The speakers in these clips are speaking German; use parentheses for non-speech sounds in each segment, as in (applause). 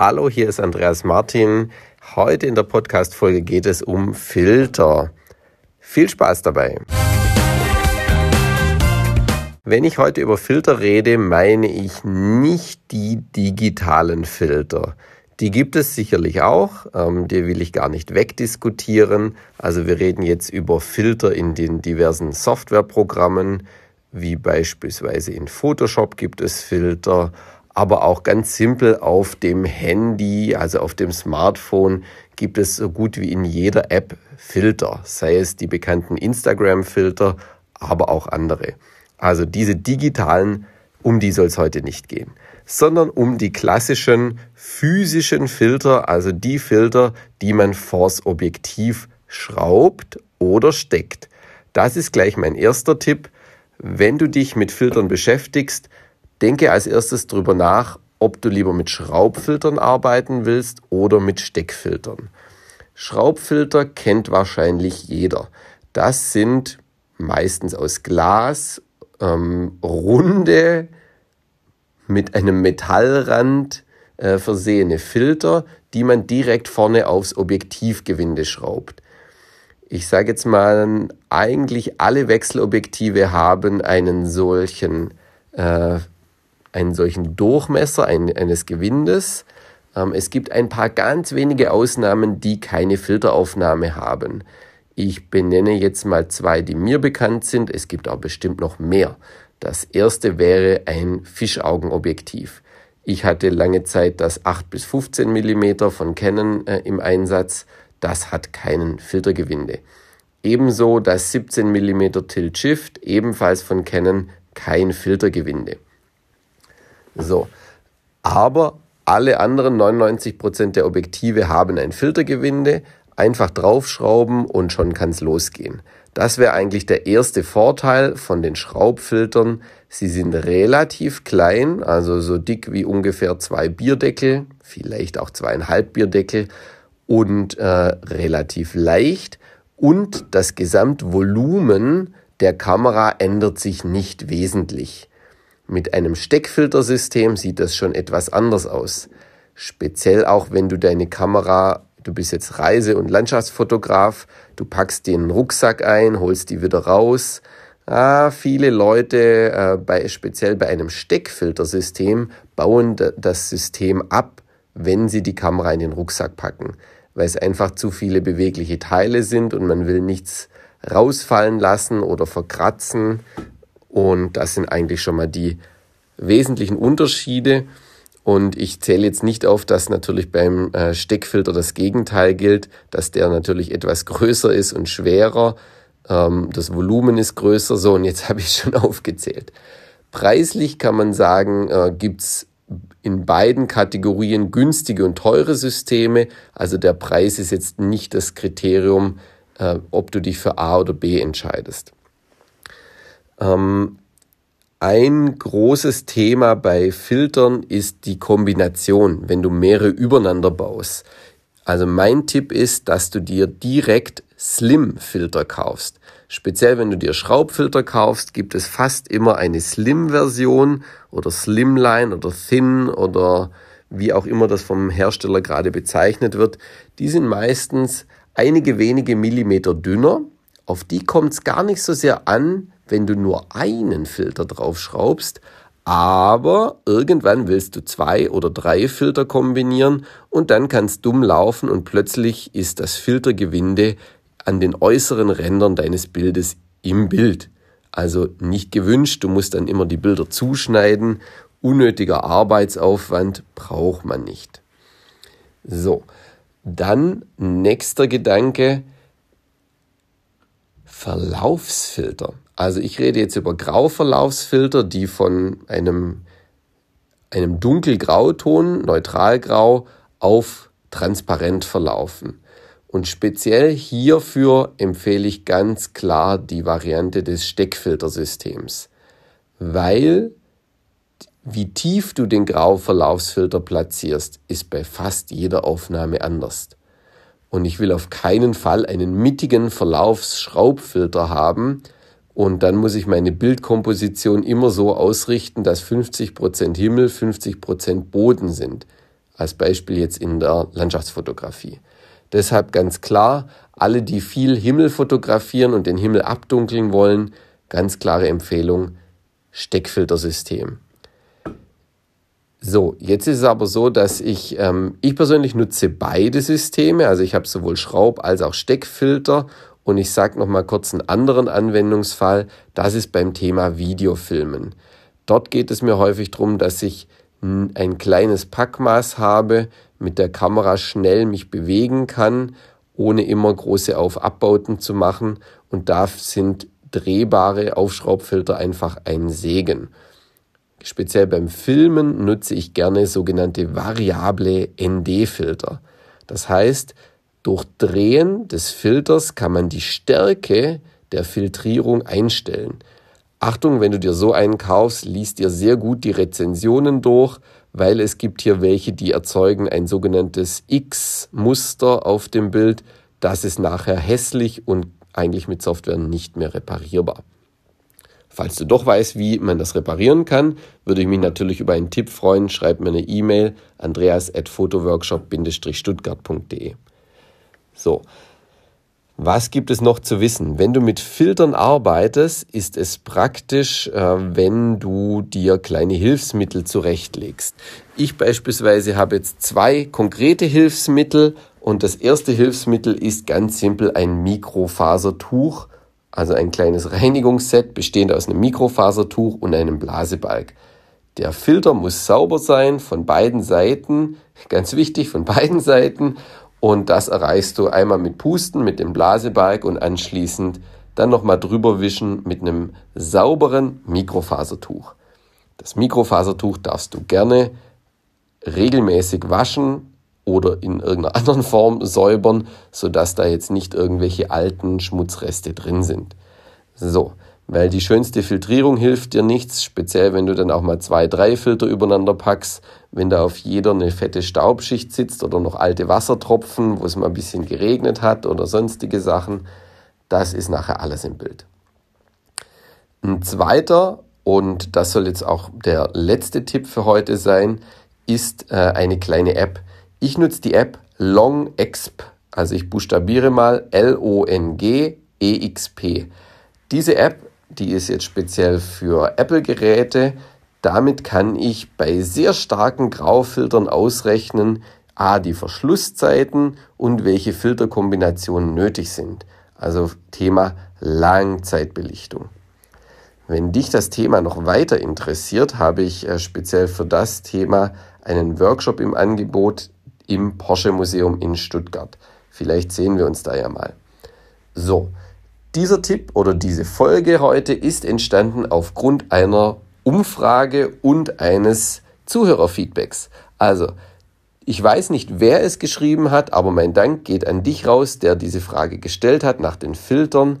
Hallo, hier ist Andreas Martin. Heute in der Podcast-Folge geht es um Filter. Viel Spaß dabei! Wenn ich heute über Filter rede, meine ich nicht die digitalen Filter. Die gibt es sicherlich auch, ähm, die will ich gar nicht wegdiskutieren. Also wir reden jetzt über Filter in den diversen Softwareprogrammen, wie beispielsweise in Photoshop gibt es Filter, aber auch ganz simpel auf dem Handy, also auf dem Smartphone, gibt es so gut wie in jeder App Filter, sei es die bekannten Instagram-Filter, aber auch andere. Also diese digitalen, um die soll es heute nicht gehen, sondern um die klassischen physischen Filter, also die Filter, die man vors Objektiv schraubt oder steckt. Das ist gleich mein erster Tipp. Wenn du dich mit Filtern beschäftigst, Denke als erstes darüber nach, ob du lieber mit Schraubfiltern arbeiten willst oder mit Steckfiltern. Schraubfilter kennt wahrscheinlich jeder. Das sind meistens aus Glas, ähm, runde, mit einem Metallrand äh, versehene Filter, die man direkt vorne aufs Objektivgewinde schraubt. Ich sage jetzt mal, eigentlich alle Wechselobjektive haben einen solchen äh, einen solchen Durchmesser ein, eines Gewindes. Ähm, es gibt ein paar ganz wenige Ausnahmen, die keine Filteraufnahme haben. Ich benenne jetzt mal zwei, die mir bekannt sind. Es gibt auch bestimmt noch mehr. Das erste wäre ein Fischaugenobjektiv. Ich hatte lange Zeit das 8 bis 15 mm von Canon äh, im Einsatz. Das hat keinen Filtergewinde. Ebenso das 17 mm Tilt Shift, ebenfalls von Canon, kein Filtergewinde. So. Aber alle anderen 99% der Objektive haben ein Filtergewinde. Einfach draufschrauben und schon kann es losgehen. Das wäre eigentlich der erste Vorteil von den Schraubfiltern. Sie sind relativ klein, also so dick wie ungefähr zwei Bierdeckel, vielleicht auch zweieinhalb Bierdeckel und äh, relativ leicht. Und das Gesamtvolumen der Kamera ändert sich nicht wesentlich. Mit einem Steckfiltersystem sieht das schon etwas anders aus. Speziell auch, wenn du deine Kamera, du bist jetzt Reise- und Landschaftsfotograf, du packst den Rucksack ein, holst die wieder raus. Ah, viele Leute, äh, bei, speziell bei einem Steckfiltersystem, bauen das System ab, wenn sie die Kamera in den Rucksack packen, weil es einfach zu viele bewegliche Teile sind und man will nichts rausfallen lassen oder verkratzen. Und das sind eigentlich schon mal die wesentlichen Unterschiede. Und ich zähle jetzt nicht auf, dass natürlich beim äh, Steckfilter das Gegenteil gilt, dass der natürlich etwas größer ist und schwerer. Ähm, das Volumen ist größer. So, und jetzt (laughs) habe ich schon aufgezählt. Preislich kann man sagen, äh, gibt's in beiden Kategorien günstige und teure Systeme. Also der Preis ist jetzt nicht das Kriterium, äh, ob du dich für A oder B entscheidest. Ähm, ein großes Thema bei Filtern ist die Kombination, wenn du mehrere übereinander baust. Also mein Tipp ist, dass du dir direkt Slim-Filter kaufst. Speziell wenn du dir Schraubfilter kaufst, gibt es fast immer eine Slim-Version oder Slimline oder Thin oder wie auch immer das vom Hersteller gerade bezeichnet wird. Die sind meistens einige wenige Millimeter dünner. Auf die kommt es gar nicht so sehr an, wenn du nur einen Filter draufschraubst, aber irgendwann willst du zwei oder drei Filter kombinieren und dann kann es dumm laufen und plötzlich ist das Filtergewinde an den äußeren Rändern deines Bildes im Bild. Also nicht gewünscht, du musst dann immer die Bilder zuschneiden. Unnötiger Arbeitsaufwand braucht man nicht. So, dann nächster Gedanke, Verlaufsfilter. Also ich rede jetzt über Grauverlaufsfilter, die von einem, einem dunkelgrauton, neutralgrau, auf transparent verlaufen. Und speziell hierfür empfehle ich ganz klar die Variante des Steckfiltersystems, weil wie tief du den Grauverlaufsfilter platzierst, ist bei fast jeder Aufnahme anders. Und ich will auf keinen Fall einen mittigen Verlaufsschraubfilter haben, und dann muss ich meine Bildkomposition immer so ausrichten, dass 50% Himmel, 50% Boden sind. als Beispiel jetzt in der Landschaftsfotografie. Deshalb ganz klar, alle, die viel Himmel fotografieren und den Himmel abdunkeln wollen, ganz klare Empfehlung, Steckfiltersystem. So, jetzt ist es aber so, dass ich, ähm, ich persönlich nutze beide Systeme. Also ich habe sowohl Schraub- als auch Steckfilter. Und ich sage nochmal kurz einen anderen Anwendungsfall. Das ist beim Thema Videofilmen. Dort geht es mir häufig darum, dass ich ein kleines Packmaß habe, mit der Kamera schnell mich bewegen kann, ohne immer große Aufabbauten zu machen. Und da sind drehbare Aufschraubfilter einfach ein Segen. Speziell beim Filmen nutze ich gerne sogenannte variable ND-Filter. Das heißt, durch Drehen des Filters kann man die Stärke der Filtrierung einstellen. Achtung, wenn du dir so einen kaufst, liest dir sehr gut die Rezensionen durch, weil es gibt hier welche, die erzeugen ein sogenanntes X-Muster auf dem Bild. Das ist nachher hässlich und eigentlich mit Software nicht mehr reparierbar. Falls du doch weißt, wie man das reparieren kann, würde ich mich natürlich über einen Tipp freuen. Schreib mir eine E-Mail andreas.fotoworkshop-stuttgart.de. So, was gibt es noch zu wissen? Wenn du mit Filtern arbeitest, ist es praktisch, äh, wenn du dir kleine Hilfsmittel zurechtlegst. Ich beispielsweise habe jetzt zwei konkrete Hilfsmittel und das erste Hilfsmittel ist ganz simpel ein Mikrofasertuch also ein kleines (laughs) Reinigungsset bestehend aus einem Mikrofasertuch und einem Blasebalg. Der Filter muss sauber sein von beiden Seiten, ganz wichtig von beiden Seiten und das erreichst du einmal mit Pusten mit dem Blasebalg und anschließend dann nochmal drüber wischen mit einem sauberen Mikrofasertuch. Das Mikrofasertuch darfst du gerne regelmäßig waschen, oder in irgendeiner (laughs) anderen Form säubern, sodass da jetzt nicht irgendwelche alten Schmutzreste drin sind. So, weil die schönste Filtrierung hilft dir nichts, speziell wenn du dann auch mal zwei, drei Filter übereinander packst, wenn da auf jeder eine fette Staubschicht sitzt oder noch alte Wassertropfen, wo es mal ein bisschen geregnet hat oder sonstige Sachen, das ist nachher alles im Bild. Ein zweiter, und das soll jetzt auch der letzte Tipp für heute sein, ist äh, eine kleine App, ich nutze die App LongExp, also ich buchstabiere mal L-O-N-G-E-X-P. Diese App, die ist jetzt speziell für Apple-Geräte. Damit kann ich bei sehr starken Graufiltern ausrechnen, a, die Verschlusszeiten und welche Filterkombinationen nötig sind. Also Thema Langzeitbelichtung. Wenn dich das Thema noch weiter interessiert, habe ich äh, speziell für das Thema einen Workshop im Angebot, im Porsche Museum in Stuttgart. Vielleicht sehen wir uns da ja mal. So, dieser Tipp oder diese Folge heute ist entstanden aufgrund einer Umfrage und eines Zuhörerfeedbacks. Also, ich weiß nicht, wer es geschrieben hat, aber mein Dank geht an dich raus, der diese Frage gestellt hat nach den Filtern.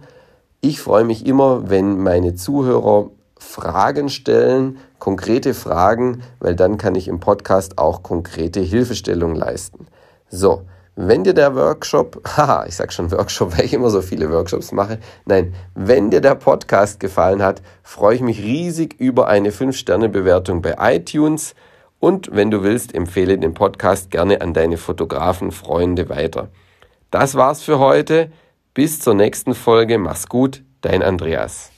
Ich freue mich immer, wenn meine Zuhörer Fragen stellen, konkrete Fragen, weil dann kann ich im Podcast auch konkrete Hilfestellung leisten. So, wenn dir der Workshop, (laughs) haha, ich sag schon Workshop, weil ich immer so viele Workshops mache. Nein, wenn dir der Podcast gefallen hat, freue ich mich riesig über eine 5-Sterne-Bewertung bei iTunes. Und wenn du willst, empfehle den Podcast gerne an deine Fotografen, Freunde weiter. Das war's für heute. Bis zur nächsten Folge. Mach's gut, dein Andreas.